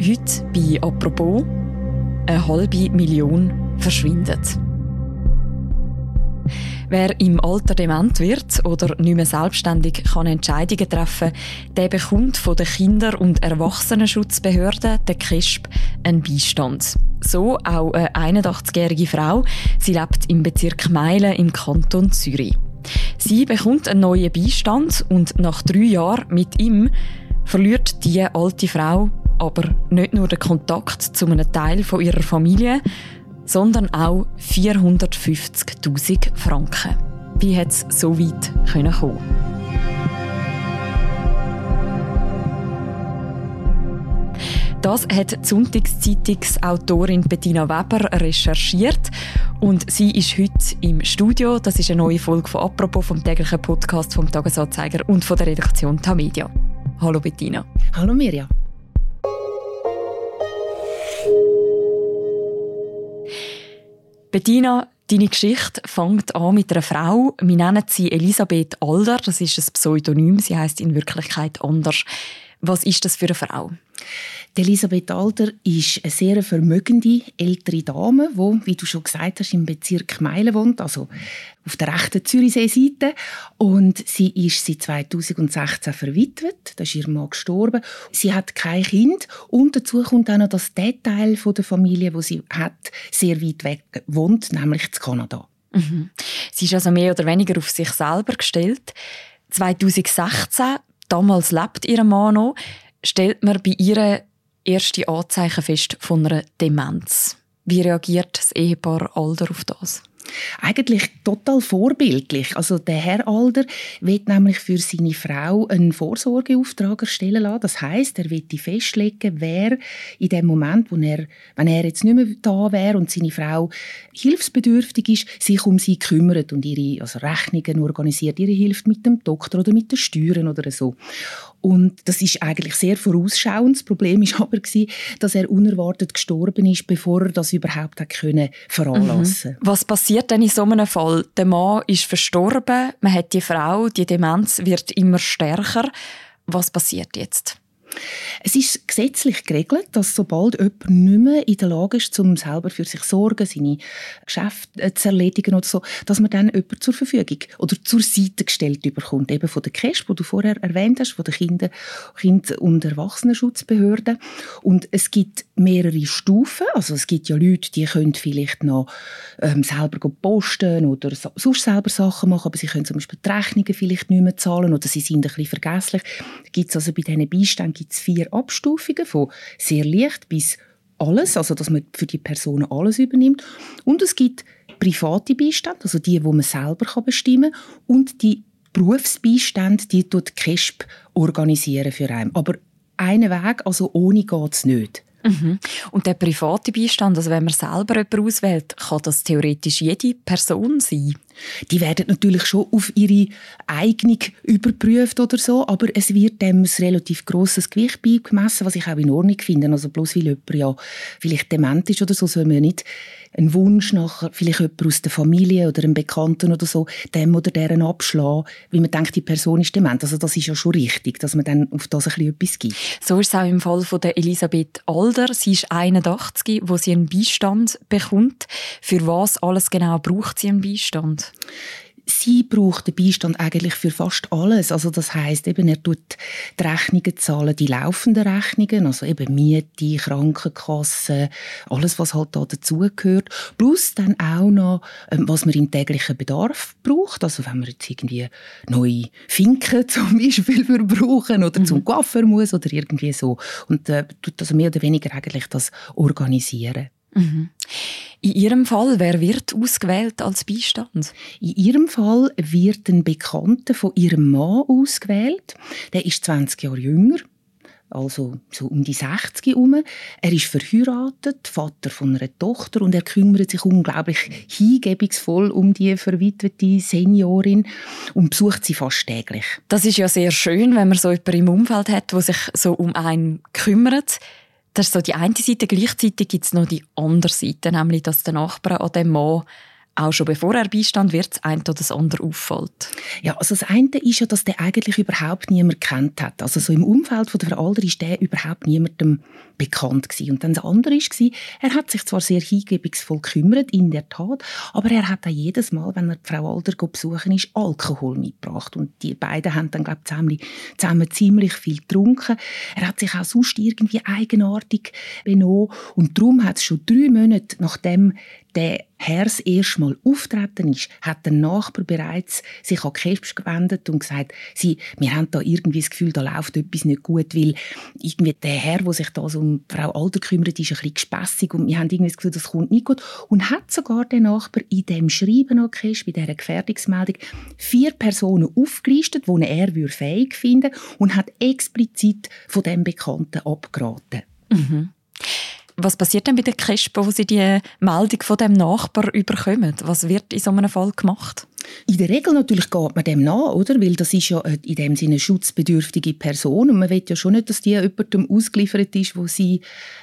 Heute bei «Apropos» eine halbe Million verschwindet. Wer im Alter dement wird oder nicht mehr selbstständig kann Entscheidungen treffen der bekommt von der Kinder- und Erwachsenenschutzbehörde, der KESB, einen Beistand. So auch eine 81-jährige Frau. Sie lebt im Bezirk Meilen im Kanton Zürich. Sie bekommt einen neuen Beistand und nach drei Jahren mit ihm verliert die alte Frau aber nicht nur den Kontakt zu einem Teil von ihrer Familie, sondern auch 450.000 Franken. Wie hat es so weit kommen? Das hat die Sonntagszeitungsautorin Bettina Weber recherchiert und sie ist heute im Studio. Das ist eine neue Folge von «Apropos» vom täglichen Podcast vom Tagesanzeiger und von der Redaktion Tamedia. Hallo Bettina. Hallo Mirja. Bettina, deine Geschichte fängt an mit einer Frau. Wir nennen sie Elisabeth Alder. Das ist ein Pseudonym. Sie heißt in Wirklichkeit anders. Was ist das für eine Frau? Die Elisabeth Alder ist eine sehr vermögende ältere Dame, die, wie du schon gesagt hast, im Bezirk Meilen wohnt, also auf der rechten Zürichsee-Seite. Und sie ist seit 2016 verwitwet. Da ist ihr Mann gestorben. Sie hat kein Kind. Und dazu kommt auch noch, dass der Teil der Familie, wo sie hat, sehr weit weg wohnt, nämlich in Kanada. Mhm. Sie ist also mehr oder weniger auf sich selber gestellt. 2016, damals lebt ihr Mann noch, stellt man bei ihr erste Anzeichen fest von einer Demenz. Wie reagiert das Ehepaar Alder auf das? Eigentlich total vorbildlich. Also der Herr Alder wird nämlich für seine Frau einen Vorsorgeauftrag erstellen lassen. Das heißt, er wird festlegen, wer in dem Moment, wo er, wenn er jetzt nicht mehr da wäre und seine Frau hilfsbedürftig ist, sich um sie kümmert und ihre also Rechnungen organisiert, ihre hilft mit dem Doktor oder mit den Steuern oder so. Und das ist eigentlich sehr vorausschauend. Das Problem ist aber dass er unerwartet gestorben ist, bevor er das überhaupt hat können veranlassen. Mhm. Was passiert denn in so einem Fall? Der Mann ist verstorben, man hat die Frau, die Demenz wird immer stärker. Was passiert jetzt? Es ist gesetzlich geregelt, dass sobald jemand nicht mehr in der Lage ist, um selber für sich zu sorgen, seine Geschäfte äh, zu erledigen oder so, dass man dann jemanden zur Verfügung oder zur Seite gestellt bekommt, eben von der KESP, die du vorher erwähnt hast, von der Kinder-, Kind- und Erwachsenenschutzbehörde. Und es gibt mehrere Stufen, also es gibt ja Leute, die können vielleicht noch ähm, selber posten oder so, sonst selber Sachen machen, aber sie können zum Beispiel die Rechnungen vielleicht nicht mehr zahlen oder sie sind ein bisschen vergesslich. Da gibt es also bei diesen Beiständen gibt es vier Abstufungen, von sehr leicht bis alles, also dass man für die Person alles übernimmt. Und es gibt private Beistände, also die, wo man selber bestimmen kann, und die Berufsbeistände, die tut KESP organisieren für einen. Aber einen Weg, also ohne geht es nicht. Mhm. Und der private Beistand, also wenn man selber jemanden auswählt, kann das theoretisch jede Person sein? Die werden natürlich schon auf ihre Eignung überprüft oder so, aber es wird dem ein relativ grosses Gewicht beigemessen, was ich auch in Ordnung finde. Also bloß weil jemand ja vielleicht dement ist oder so, soll man nicht einen Wunsch nach vielleicht jemand aus der Familie oder einem Bekannten oder so, dem oder deren abschlagen, weil man denkt, die Person ist dement. Also das ist ja schon richtig, dass man dann auf das ein bisschen etwas gibt. So ist es auch im Fall von der Elisabeth Alder. Sie ist 81, wo sie einen Beistand bekommt. Für was alles genau braucht sie einen Beistand? Sie braucht den Beistand eigentlich für fast alles. Also das heißt eben, er tut die Rechnungen zahlen, die laufenden Rechnungen, also eben Miete, Krankenkasse, alles, was halt da dazugehört. Plus dann auch noch, ähm, was man im täglichen Bedarf braucht. Also wenn man jetzt irgendwie neue Finken zum Beispiel brauchen oder mhm. zum Coiffeur muss oder irgendwie so. Und äh, tut also mehr oder weniger eigentlich das organisieren. Mhm. In Ihrem Fall, wer wird ausgewählt als Beistand? In Ihrem Fall wird ein Bekannter von Ihrem Mann ausgewählt. Der ist 20 Jahre jünger, also so um die 60 herum. Er ist verheiratet, Vater von einer Tochter und er kümmert sich unglaublich hingebungsvoll um die verwitwete Seniorin und besucht sie fast täglich. Das ist ja sehr schön, wenn man so jemanden im Umfeld hat, der sich so um einen kümmert. Das ist so die eine Seite. Gleichzeitig gibt es noch die andere Seite, nämlich dass der Nachbar an dem Mann auch schon bevor er Beistand wird, das eine oder das andere auffällt? Ja, also das eine ist ja, dass der eigentlich überhaupt niemand kennt hat. Also so im Umfeld von der Frau ist der überhaupt niemandem bekannt gewesen. Und dann das andere war, er hat sich zwar sehr hingebungsvoll gekümmert, in der Tat, aber er hat auch jedes Mal, wenn er die Frau Alder besuchen ist, Alkohol mitgebracht. Und die beiden haben dann, glaube ich, zusammen ziemlich viel getrunken. Er hat sich auch sonst irgendwie eigenartig benommen. Und darum hat es schon drei Monate, nachdem der Herr das erste Mal auftreten ist, hat der Nachbar bereits sich an Kesp gewendet und gesagt, sie, wir haben da irgendwie das Gefühl, da läuft etwas nicht gut, weil irgendwie der Herr, der sich da so um Frau Alter kümmert, ist ein bisschen gespässig und wir haben irgendwie das Gefühl, das kommt nicht gut. Und hat sogar der Nachbar in dem Schreiben an bei dieser Gefährdungsmeldung, vier Personen aufgelistet, die er fähig finden und hat explizit von dem Bekannten abgeraten. Mhm. Was passiert denn bei den Kespen, wo sie die Meldung von dem Nachbar überkommen? Was wird in so einem Fall gemacht? In der Regel natürlich geht man dem nach, oder? Weil das ist ja in dem Sinne eine schutzbedürftige Person und man will ja schon nicht, dass die jemandem ausgeliefert ist, wo sie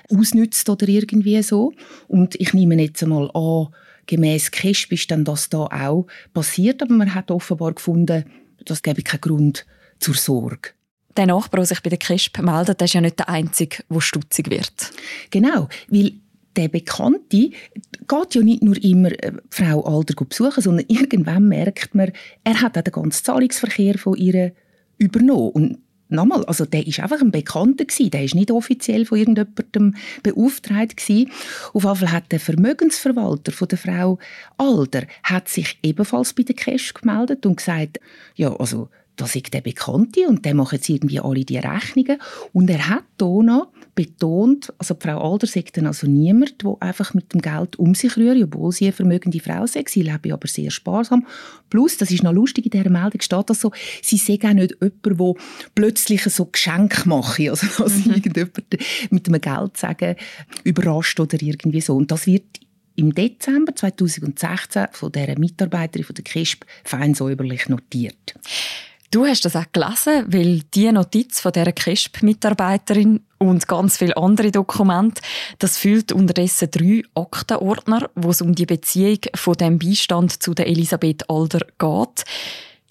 ausnützt oder irgendwie so. Und ich nehme jetzt einmal an, gemäß KESP ist dann das da auch passiert, aber man hat offenbar gefunden, das gäbe keinen Grund zur Sorge. Der Nachbar, der sich bei der KESP meldet, der ist ja nicht der Einzige, der stutzig wird. Genau, weil der Bekannte geht ja nicht nur immer äh, Frau Alder besuchen, sondern irgendwann merkt man, er hat auch den ganzen Zahlungsverkehr von ihr übernommen. Und nochmal, also der ist einfach ein Bekannter gewesen, der ist nicht offiziell von irgendjemandem beauftragt gewesen. Auf jeden Fall hat der Vermögensverwalter von der Frau Alder hat sich ebenfalls bei der Cash gemeldet und gesagt, ja, also das ist der Bekannte und der macht jetzt irgendwie alle die Rechnungen. Und er hat hier noch betont, also Frau Alder sagt dann also niemand, der einfach mit dem Geld um sich rührt, obwohl sie eine vermögende Frau ist. Sie lebt aber sehr sparsam. Plus, das ist noch lustig, in dieser Meldung steht das so, sie sei auch nicht jemand, der plötzlich so Geschenk macht, also dass mhm. irgendjemand mit einem Geld sagen, überrascht oder irgendwie so. Und das wird im Dezember 2016 von dieser Mitarbeiterin von der KISP fein säuberlich notiert. Du hast das auch gelesen, weil die Notiz von dieser KESP-Mitarbeiterin und ganz viele andere Dokumente, das füllt unterdessen drei Aktenordner, wo es um die Beziehung von dem Beistand zu der Elisabeth Alder geht.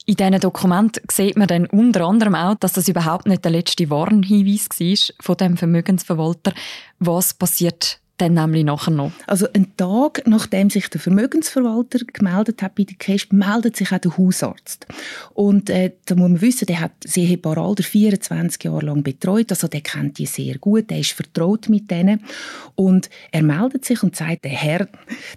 In diesen Dokumenten sieht man dann unter anderem auch, dass das überhaupt nicht der letzte Warnhinweis war von dem Vermögensverwalter. Was passiert dann nämlich nachher noch. Also einen Tag, nachdem sich der Vermögensverwalter gemeldet hat bei der Cash, meldet sich auch der Hausarzt. Und äh, da muss man wissen, der hat sie Alder 24 Jahre lang betreut, also der kennt die sehr gut, der ist vertraut mit denen. Und er meldet sich und sagt, der Herr,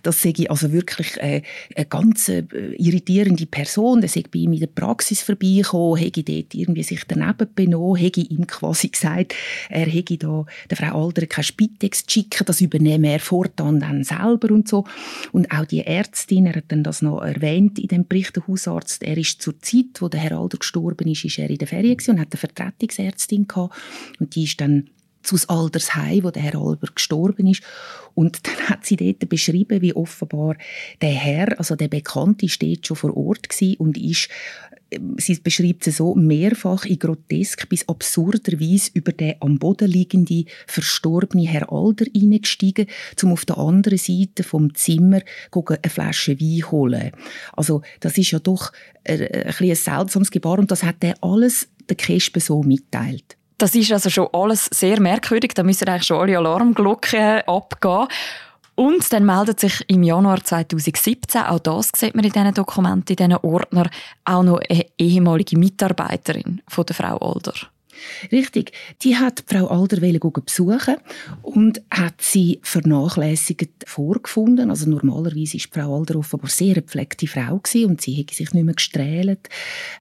das sei also wirklich äh, eine ganz äh, irritierende Person, der sei bei ihm in der Praxis vorbeigekommen, hätte dort irgendwie sich daneben benommen, hätte ihm quasi gesagt, er hätte da der Frau Alder keine Spitex schicken, das übernehme er fortan dann selber und so. Und auch die Ärztin, er hat dann das noch erwähnt in dem Bericht, der Hausarzt, er ist zur Zeit, wo der Herr Alder gestorben ist, ist er in der Ferien und hat eine Vertretungsärztin gehabt und die ist dann zu Altersheim, wo der Herr Alber gestorben ist. Und dann hat sie dort beschrieben, wie offenbar der Herr, also der Bekannte, steht schon vor Ort und ist sie beschreibt sie so, mehrfach in grotesk bis absurder Weise über den am Boden liegenden, verstorbenen Herr Alder hineingestiegen, um auf der anderen Seite vom Zimmer eine Flasche Wein holen. Also, das ist ja doch ein, ein, ein seltsames Gebar und das hat er alles der Kespe so mitteilt. Das ist also schon alles sehr merkwürdig. Da müssen eigentlich schon alle Alarmglocken abgehen. Und dann meldet sich im Januar 2017, auch das sieht man in diesen Dokumenten, in diesen Ordner, auch noch eine ehemalige Mitarbeiterin von der Frau Older. Richtig. Die hat Frau Alder besuchen und hat sie vernachlässigt vorgefunden. Also normalerweise ist Frau Alder offenbar sehr eine gepflegte Frau gewesen und sie hätte sich nicht mehr gestrählt.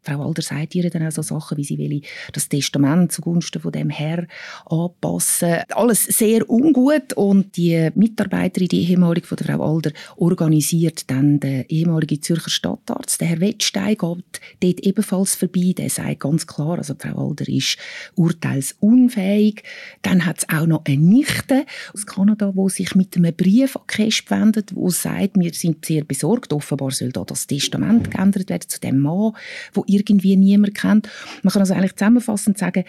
Frau Alder sagt ihr dann auch so Sachen, wie sie will das Testament zugunsten von dem Herr anpassen. Alles sehr ungut und die Mitarbeiterin, die ehemalige von der Frau Alder, organisiert dann den ehemaligen Zürcher Stadtarzt. Der Herr Wettstein geht dort ebenfalls vorbei. Der sagt ganz klar, also Frau Alder ist urteilsunfähig. Dann hat es auch noch eine Nichte aus Kanada, wo sich mit einem Brief an Kesp wendet, wo sagt, wir sind sehr besorgt. Offenbar soll da das Testament geändert werden zu dem Mann, wo irgendwie niemand kennt. Man kann also eigentlich zusammenfassend sagen,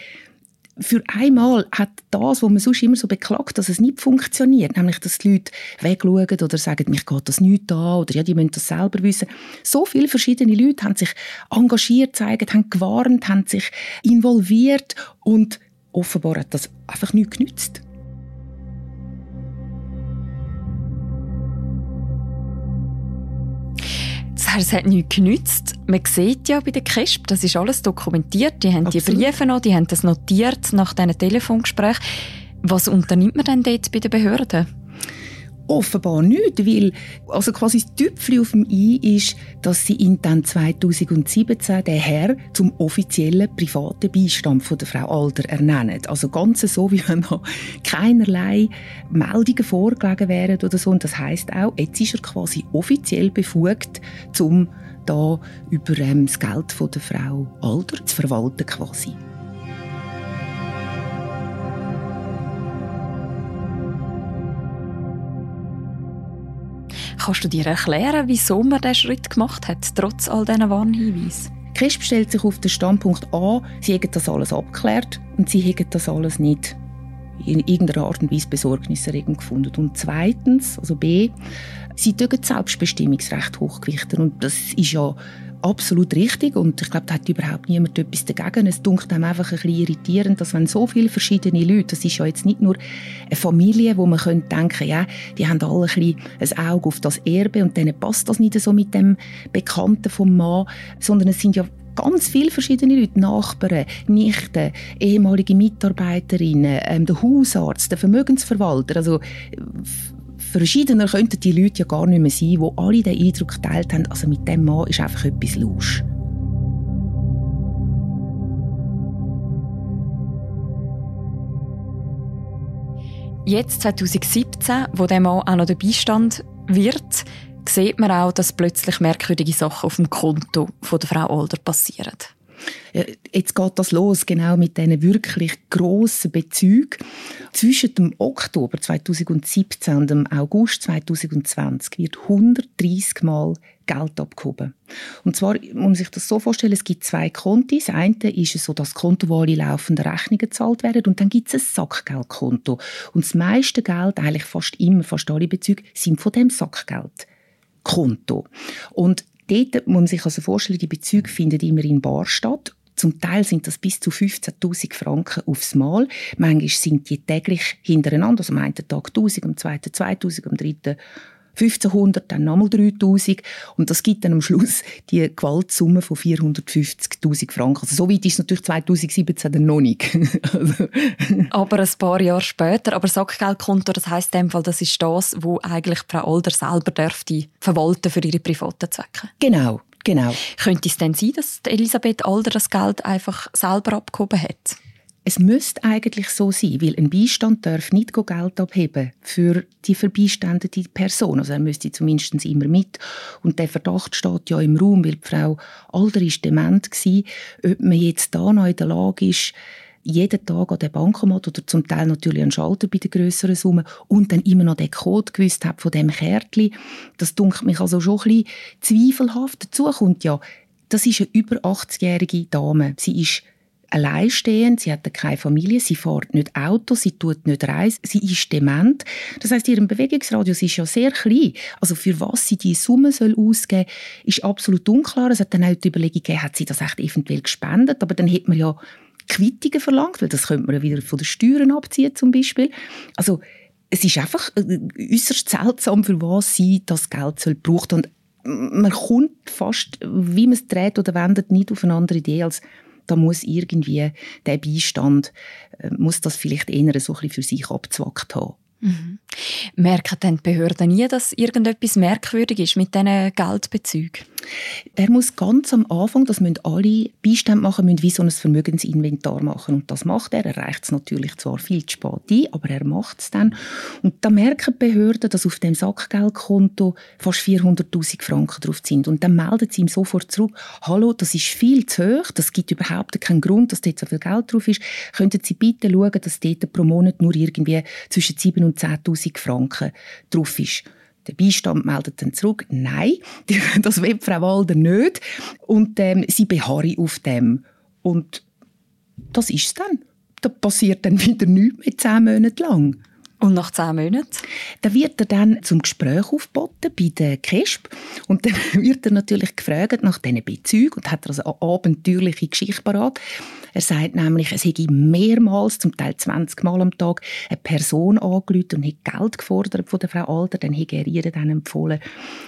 für einmal hat das, was man sonst immer so beklagt, dass es nicht funktioniert, nämlich dass die Leute wegschauen oder sagen, mich geht das nicht an oder ja, die müssen das selber wissen. So viele verschiedene Leute haben sich engagiert, zeigen, haben gewarnt, haben sich involviert und offenbar hat das einfach nicht genützt. Es hat nichts genützt. Man sieht ja bei der KESP, das ist alles dokumentiert. Die haben Absolut. die Briefe noch, die haben das notiert nach diesen Telefongesprächen. Was unternimmt man denn dort bei den Behörden? Offenbar nicht, weil also quasi das Tüpfchen auf dem I ist, dass sie ihn dann 2017 den Herr zum offiziellen privaten Beistand von der Frau Alder ernennen. Also ganz so, wie wenn da keinerlei Meldungen vorgelegen wären oder so. Und das heißt auch, jetzt ist er quasi offiziell befugt, um da über ähm, das Geld von der Frau Alder zu verwalten quasi. Kannst du dir erklären, wieso man diesen Schritt gemacht hat, trotz all diesen Warnhinweisen? Christ stellt sich auf den Standpunkt an, sie hätten das alles abgeklärt und sie hätten das alles nicht in irgendeiner Art und Weise besorgniserregend gefunden. Und zweitens, also B, sie dürfen Selbstbestimmungsrecht hochgewichten und das ist ja absolut richtig und ich glaube, da hat überhaupt niemand etwas dagegen. Es dunkelt einem einfach ein bisschen irritierend, dass wenn so viele verschiedene Leute, das ist ja jetzt nicht nur eine Familie, wo man könnte denken, ja, die haben alle ein, bisschen ein Auge auf das Erbe und denen passt das nicht so mit dem Bekannten vom Mann, sondern es sind ja ganz viele verschiedene Leute, Nachbarn, Nichten, ehemalige Mitarbeiterinnen, ähm, der Hausarzt, der Vermögensverwalter, also verschiedener könnten die Leute ja gar nicht mehr sein, die alle den Eindruck geteilt haben, also mit dem Mann ist einfach etwas los. Jetzt 2017, wo der Mann auch noch der Beistand wird, sieht man auch, dass plötzlich merkwürdige Sachen auf dem Konto von der Frau Older passieren. Jetzt geht das los, genau mit diesen wirklich grossen Bezügen. Zwischen dem Oktober 2017 und dem August 2020 wird 130 Mal Geld abgehoben. Und zwar muss man sich das so vorstellen, es gibt zwei Konti. Das eine ist so das Konto, wo alle laufenden Rechnungen gezahlt werden und dann gibt es ein Sackgeldkonto. Und das meiste Geld, eigentlich fast immer, fast alle Bezüge, sind von dem Sackgeldkonto. Und Dort muss man sich also vorstellen, die Bezüge finden immer in Bar statt. Zum Teil sind das bis zu 15.000 Franken aufs Mal. Manchmal sind die täglich hintereinander. Also am einen Tag 1.000, am zweiten 2.000, am dritten 1500, dann nochmal 3000 und das gibt dann am Schluss die Gewaltsumme von 450.000 Franken. Also so weit ist es natürlich 2017 dann noch nicht. Aber ein paar Jahre später, aber Sackgeldkonto, das heisst in dem Fall, das ist das, wo eigentlich Frau Alder selber dürfte verwalten für ihre privaten Zwecke. Genau, genau. Könnte es denn sein, dass Elisabeth Alder das Geld einfach selber abgehoben hat? Es müsste eigentlich so sein, weil ein Beistand darf nicht Geld abheben für die verbeistandete Person. Also er müsste zumindest immer mit. Und der Verdacht steht ja im Raum, weil die Frau Alder ist dement war, ob man jetzt da noch in der Lage ist, jeden Tag an den Bankomat oder zum Teil natürlich einen Schalter bei den grösseren Summen und dann immer noch den Code gewusst hat von dem Kärtchen. Das dunkelt mich also schon ein bisschen zweifelhaft. Dazu kommt ja, das ist eine über 80-jährige Dame. Sie ist alleinstehend, sie hat keine Familie, sie fährt nicht Auto, sie tut nicht reisen, sie ist dement. Das heißt, ihr Bewegungsradius ist ja sehr klein. Also für was sie die Summe soll ausgeben soll, ist absolut unklar. Es hat dann auch die Überlegung gegeben, hat sie das echt eventuell gespendet, aber dann hätte man ja Quittungen verlangt, weil das könnte man ja wieder von den Steuern abziehen zum Beispiel. Also es ist einfach äh, äußerst seltsam, für was sie das Geld soll braucht und man kommt fast, wie man es dreht oder wendet, nicht auf eine andere Idee als da muss irgendwie der Beistand, äh, muss das vielleicht eher so ein bisschen für sich abzwackt haben. Mhm. Merken dann die Behörden nie, dass irgendetwas merkwürdig ist mit diesen Geldbezügen? Er muss ganz am Anfang, das müssen alle Beistände machen, müssen wie so ein Vermögensinventar machen. Und das macht er. Er reicht es natürlich zwar viel zu spät ein, aber er macht es dann. Und da merken die Behörden, dass auf dem Sackgeldkonto fast 400'000 Franken drauf sind. Und dann melden sie ihm sofort zurück, hallo, das ist viel zu hoch, das gibt überhaupt keinen Grund, dass dort so viel Geld drauf ist. Könnten Sie bitte schauen, dass dort pro Monat nur irgendwie zwischen 7 und 10'000 Franken drauf ist. Der Beistand meldet dann zurück, nein, das will Frau Walder nicht. Und ähm, sie beharren auf dem. Und das ist es dann. da passiert dann wieder nichts mehr zehn Monate lang. Und nach zehn Monaten? Da wird er dann zum Gespräch aufgeboten bei der KESP und dann wird er natürlich gefragt nach diesen Bezügen und hat also eine abenteuerliche Geschichte parat. Er sagt nämlich, es hätte mehrmals, zum Teil 20 Mal am Tag, eine Person angerufen und hätte Geld gefordert von der Frau Alter. Dann hätte er ihr dann empfohlen,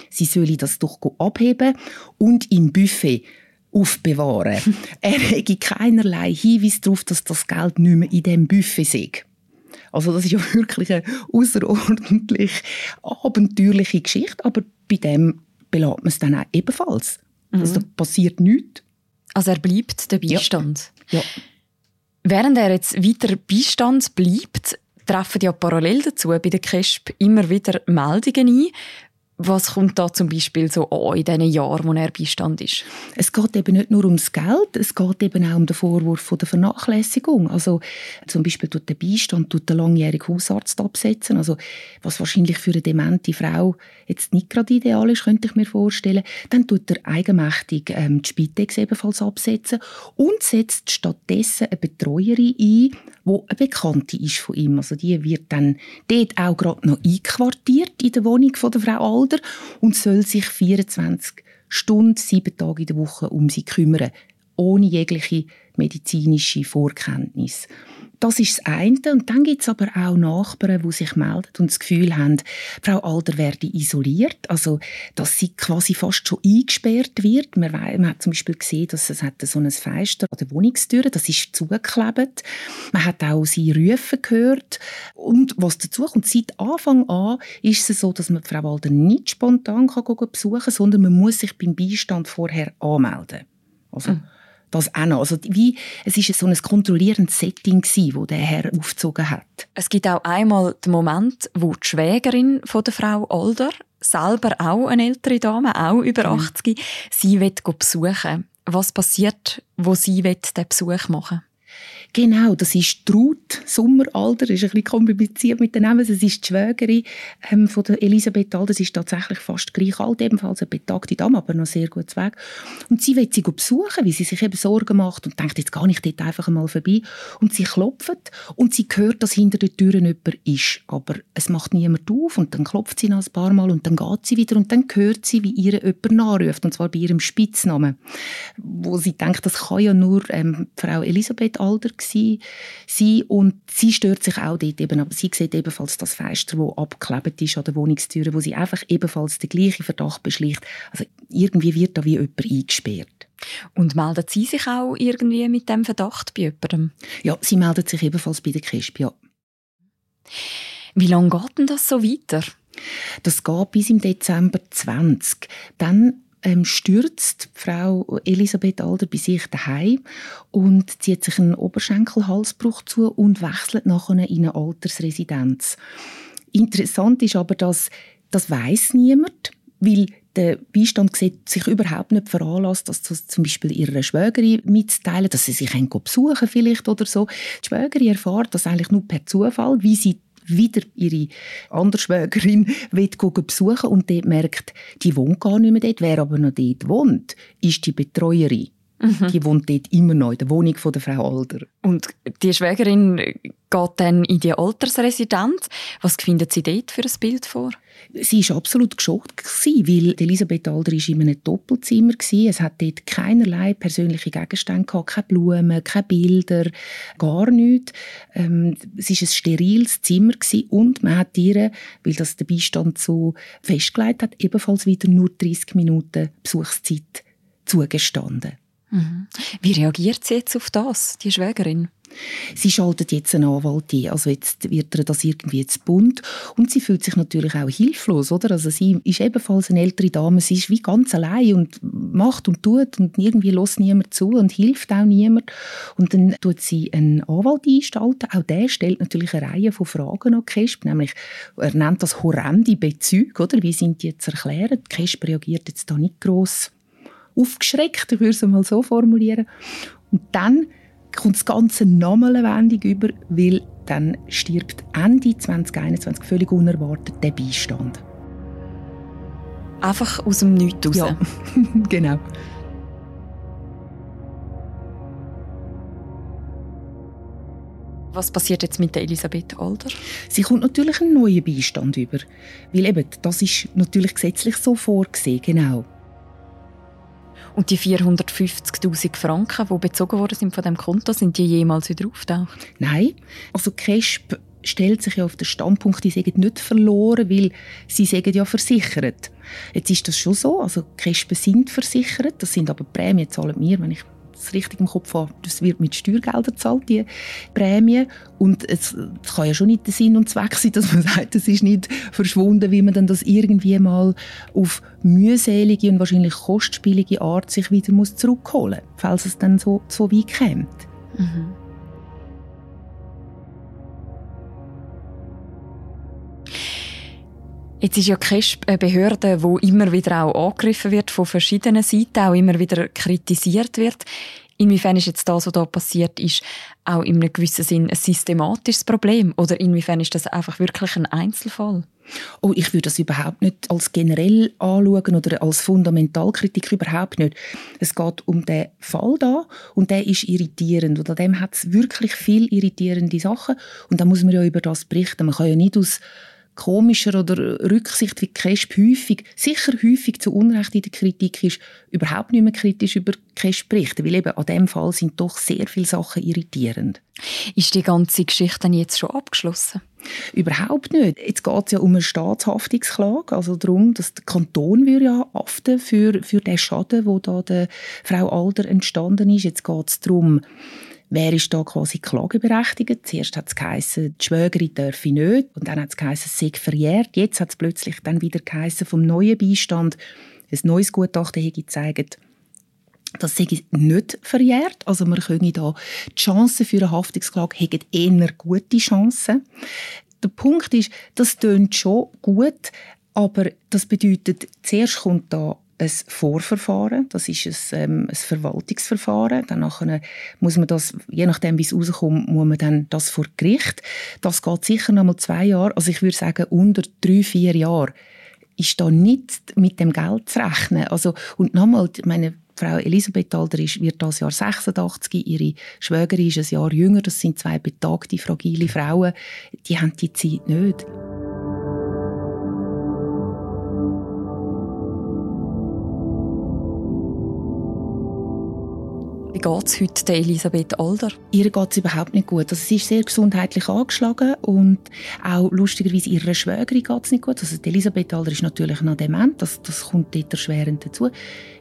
sie solle das doch abheben und im Buffet aufbewahren. er hätte keinerlei Hinweis darauf, dass das Geld nicht mehr in diesem Buffet sei. Also das ist ja wirklich eine außerordentlich abenteuerliche Geschichte, aber bei dem belässt man es dann auch ebenfalls. Mhm. Also da passiert nichts. Also er bleibt der Beistand? Ja. ja. Während er jetzt weiter Beistand bleibt, treffen ja parallel dazu bei der KESP immer wieder Meldungen ein, was kommt da zum Beispiel so an in diesen Jahren, wo er Beistand ist? Es geht eben nicht nur ums Geld, es geht eben auch um den Vorwurf von der Vernachlässigung. Also zum Beispiel tut der Beistand tut der langjährige Hausarzt absetzen, also was wahrscheinlich für eine demente Frau jetzt nicht gerade ideal ist, könnte ich mir vorstellen. Dann tut er eigenmächtig ähm, die Spitex ebenfalls absetzen und setzt stattdessen eine Betreuerin ein, wo eine Bekannte ist von ihm. Also die wird dann dort auch gerade noch einquartiert in der Wohnung von der Frau Alder und soll sich 24 Stunden, sieben Tage in der Woche um sie kümmern, ohne jegliche medizinische Vorkenntnis. Das ist das eine. Und dann gibt es aber auch Nachbarn, die sich melden und das Gefühl haben, Frau Alder werde isoliert, also dass sie quasi fast schon eingesperrt wird. Man, man hat zum Beispiel gesehen, dass es hat so ein Fenster an der Wohnungstür, das ist zugeklebt. Man hat auch sie rufen gehört. Und was dazu kommt, seit Anfang an ist es so, dass man Frau Alder nicht spontan kann besuchen kann, sondern man muss sich beim Beistand vorher anmelden. Also, mhm das auch noch. Also wie, es ist so ein kontrollierendes Setting gewesen, wo der Herr aufgezogen hat. Es gibt auch einmal den Moment, wo die Schwägerin von der Frau Alder, selber auch eine ältere Dame, auch über 80, mhm. sie will besuchen. Was passiert, wo sie den Besuch machen will? Genau, das ist Traut Sommeralder, ist ein bisschen kompliziert mit den Namen. Es ist die Schwägerin ähm, von der Elisabeth Alder, sie ist tatsächlich fast gleich alt, ebenfalls eine betagte Dame, aber noch sehr gut weg. Und sie will sie besuchen, weil sie sich eben Sorgen macht und denkt, jetzt gehe ich dort einfach mal vorbei. Und sie klopft und sie hört, dass hinter den Türen jemand ist, aber es macht niemand auf und dann klopft sie noch ein paar Mal und dann geht sie wieder und dann hört sie, wie ihr jemand nachruft, und zwar bei ihrem Spitznamen, wo sie denkt, das kann ja nur ähm, Frau Elisabeth Alder sein und sie stört sich auch dort eben, aber sie sieht ebenfalls das Fenster, das abgeklebt ist an der Wohnungstür, wo sie einfach ebenfalls den gleichen Verdacht beschlicht. Also irgendwie wird da wie jemand eingesperrt. Und meldet sie sich auch irgendwie mit dem Verdacht bei jemandem? Ja, sie meldet sich ebenfalls bei der KISP, ja. Wie lange geht denn das so weiter? Das geht bis im Dezember 20. Dann ähm, stürzt Frau Elisabeth Alder bei sich daheim und zieht sich einen Oberschenkelhalsbruch zu und wechselt nachher in eine Altersresidenz. Interessant ist aber, dass das weiß niemand, weil der Beistand sieht sich überhaupt nicht veranlasst, das zum Beispiel ihrer Schwägerin mitzuteilen, dass sie sich besuchen vielleicht oder so. Die Schwägerin erfährt das eigentlich nur per Zufall, wie sie wieder ihre andere Schwägerin besuchen und dort merkt, die wohnt gar nicht mehr dort. Wer aber noch dort wohnt, ist die Betreuerin. Mhm. Die wohnt dort immer noch in der Wohnung von der Frau Alder. Und die Schwägerin geht dann in die Altersresidenz. Was findet sie dort für ein Bild vor? Sie war absolut geschockt, weil Elisabeth Alder war in einem Doppelzimmer. Es hat dort keinerlei persönliche Gegenstände, gehabt, keine Blumen, keine Bilder, gar nichts. Ähm, es war ein steriles Zimmer und man hat ihr, weil das der Beistand so festgelegt hat, ebenfalls wieder nur 30 Minuten Besuchszeit zugestanden. Mhm. Wie reagiert sie jetzt auf das, die Schwägerin? Sie schaltet jetzt einen Anwalt ein, also jetzt wird ihr das irgendwie zu bunt und sie fühlt sich natürlich auch hilflos, oder? Also sie ist ebenfalls eine ältere Dame, sie ist wie ganz allein und macht und tut und irgendwie lässt niemand zu und hilft auch niemand und dann tut sie einen Anwalt einstalten, auch der stellt natürlich eine Reihe von Fragen an Kesp, nämlich er nennt das horrende Bezüge, oder? Wie sind die jetzt erklären? Kesp reagiert jetzt da nicht gross aufgeschreckt, ich würde es mal so formulieren. Und dann kommt das Ganze nochmal eine Wendung über, weil dann stirbt Ende 2021 völlig unerwartet der Beistand. Einfach aus dem Nichts raus? Ja, genau. – Was passiert jetzt mit der Elisabeth Alder? Sie kommt natürlich einen neuen Beistand über, weil eben, das ist natürlich gesetzlich so vorgesehen, genau. Und die 450.000 Franken, die bezogen worden sind von dem Konto, sind die jemals wieder auftaucht? Nein, also Cresp stellt sich ja auf den Standpunkt, die sagen nicht verloren, weil sie sagen ja versichert. Jetzt ist das schon so, also Crespen sind versichert, das sind aber Prämien zahlen wir, wenn ich es richtig im Kopf habe, das wird mit Steuergeldern gezahlt, die Prämie. Und es, es kann ja schon nicht der Sinn und Zweck sein, dass man sagt, es ist nicht verschwunden, wie man dann das irgendwie mal auf mühselige und wahrscheinlich kostspielige Art sich wieder muss zurückholen muss, falls es dann so, so weit kommt. Mhm. Jetzt ist ja KESP eine Behörde, die immer wieder auch angegriffen wird von verschiedenen Seiten, auch immer wieder kritisiert wird. Inwiefern ist jetzt das, was da passiert ist, auch in einem gewissen Sinn ein systematisches Problem? Oder inwiefern ist das einfach wirklich ein Einzelfall? Oh, ich würde das überhaupt nicht als generell anschauen oder als Fundamentalkritik überhaupt nicht. Es geht um den Fall da und der ist irritierend und an dem hat es wirklich viel irritierende Sachen und da muss man ja über das berichten. Man kann ja nicht aus komischer oder Rücksicht wie Cresp häufig, sicher häufig zu Unrecht in der Kritik ist, überhaupt nicht mehr kritisch über Cresp berichten, weil eben an dem Fall sind doch sehr viele Sachen irritierend. Ist die ganze Geschichte dann jetzt schon abgeschlossen? Überhaupt nicht. Jetzt geht es ja um eine Staatshaftungsklage, also darum, dass der Kanton würde ja haften für, für den Schaden, der da der Frau Alder entstanden ist. Jetzt geht es darum, wer ist da quasi klageberechtigt. Zuerst hat es geheißen, die Schwägerin dürfe nicht. Und dann hat es geheißen, es sei verjährt. Jetzt hat es plötzlich dann wieder geheißen, vom neuen Beistand, ein neues Gutachten hätte gezeigt, das sei nicht verjährt. Also man könne da die Chancen für eine Haftungsklage hätten eher gute Chancen. Der Punkt ist, das tönt schon gut, aber das bedeutet, zuerst kommt da ein Vorverfahren, das ist ein, ähm, ein Verwaltungsverfahren. Danach muss man das, je nachdem wie es rauskommt, muss man dann das vor Gericht. Das geht sicher noch mal zwei Jahre, also ich würde sagen unter drei, vier Jahre ist da nicht mit dem Geld zu rechnen. Also, und nochmal, meine Frau Elisabeth Alder ist, wird das Jahr 86, ihre Schwägerin ist ein Jahr jünger, das sind zwei betagte, fragile Frauen, die haben die Zeit nicht. Wie geht es heute der Elisabeth Alder? Ihr geht es überhaupt nicht gut. Also sie ist sehr gesundheitlich angeschlagen und auch lustigerweise ihrer Schwägerin geht es nicht gut. Also Elisabeth Alder ist natürlich noch dement, das, das kommt dort erschwerend dazu.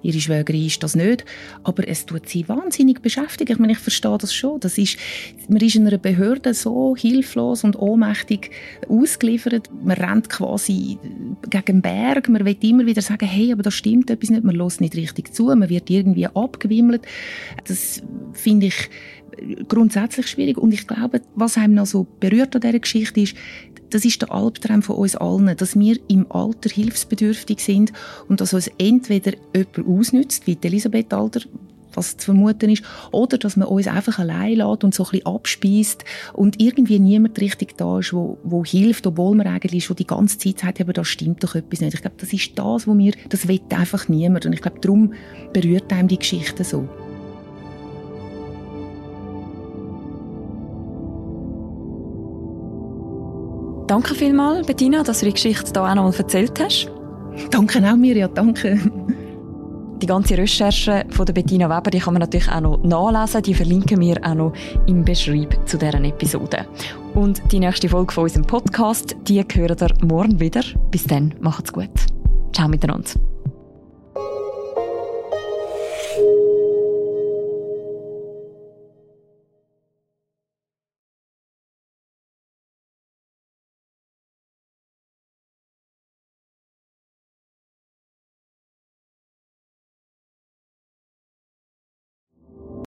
Ihre Schwägerin ist das nicht, aber es tut sie wahnsinnig beschäftigen. Ich meine, ich verstehe das schon. Das ist, man ist in einer Behörde so hilflos und ohnmächtig ausgeliefert. Man rennt quasi gegen den Berg. Man will immer wieder sagen, hey, aber da stimmt etwas nicht. Man lässt nicht richtig zu. Man wird irgendwie abgewimmelt. Das finde ich grundsätzlich schwierig. Und ich glaube, was einem noch so berührt an dieser Geschichte ist, das ist der Albtraum von uns allen, dass wir im Alter hilfsbedürftig sind und dass uns entweder jemand ausnützt, wie Elisabeth Alter, was zu vermuten ist, oder dass man uns einfach allein lässt und so ein bisschen abspeist und irgendwie niemand richtig da ist, wo, wo hilft, obwohl man eigentlich schon die ganze Zeit sagt, aber da stimmt doch etwas nicht. Ich glaube, das ist das, wo wir, das will einfach niemand und ich glaube, darum berührt einem die Geschichte so. Danke vielmals, Bettina, dass du die Geschichte hier auch noch mal erzählt hast. Danke auch, Mirja, danke. Die ganze Recherche von der Bettina Weber, die kann man natürlich auch noch nachlesen. Die verlinken wir auch noch im Beschreib zu deren Episode. Und die nächste Folge von unserem Podcast, die hören ihr morgen wieder. Bis dann, macht's gut. Ciao miteinander.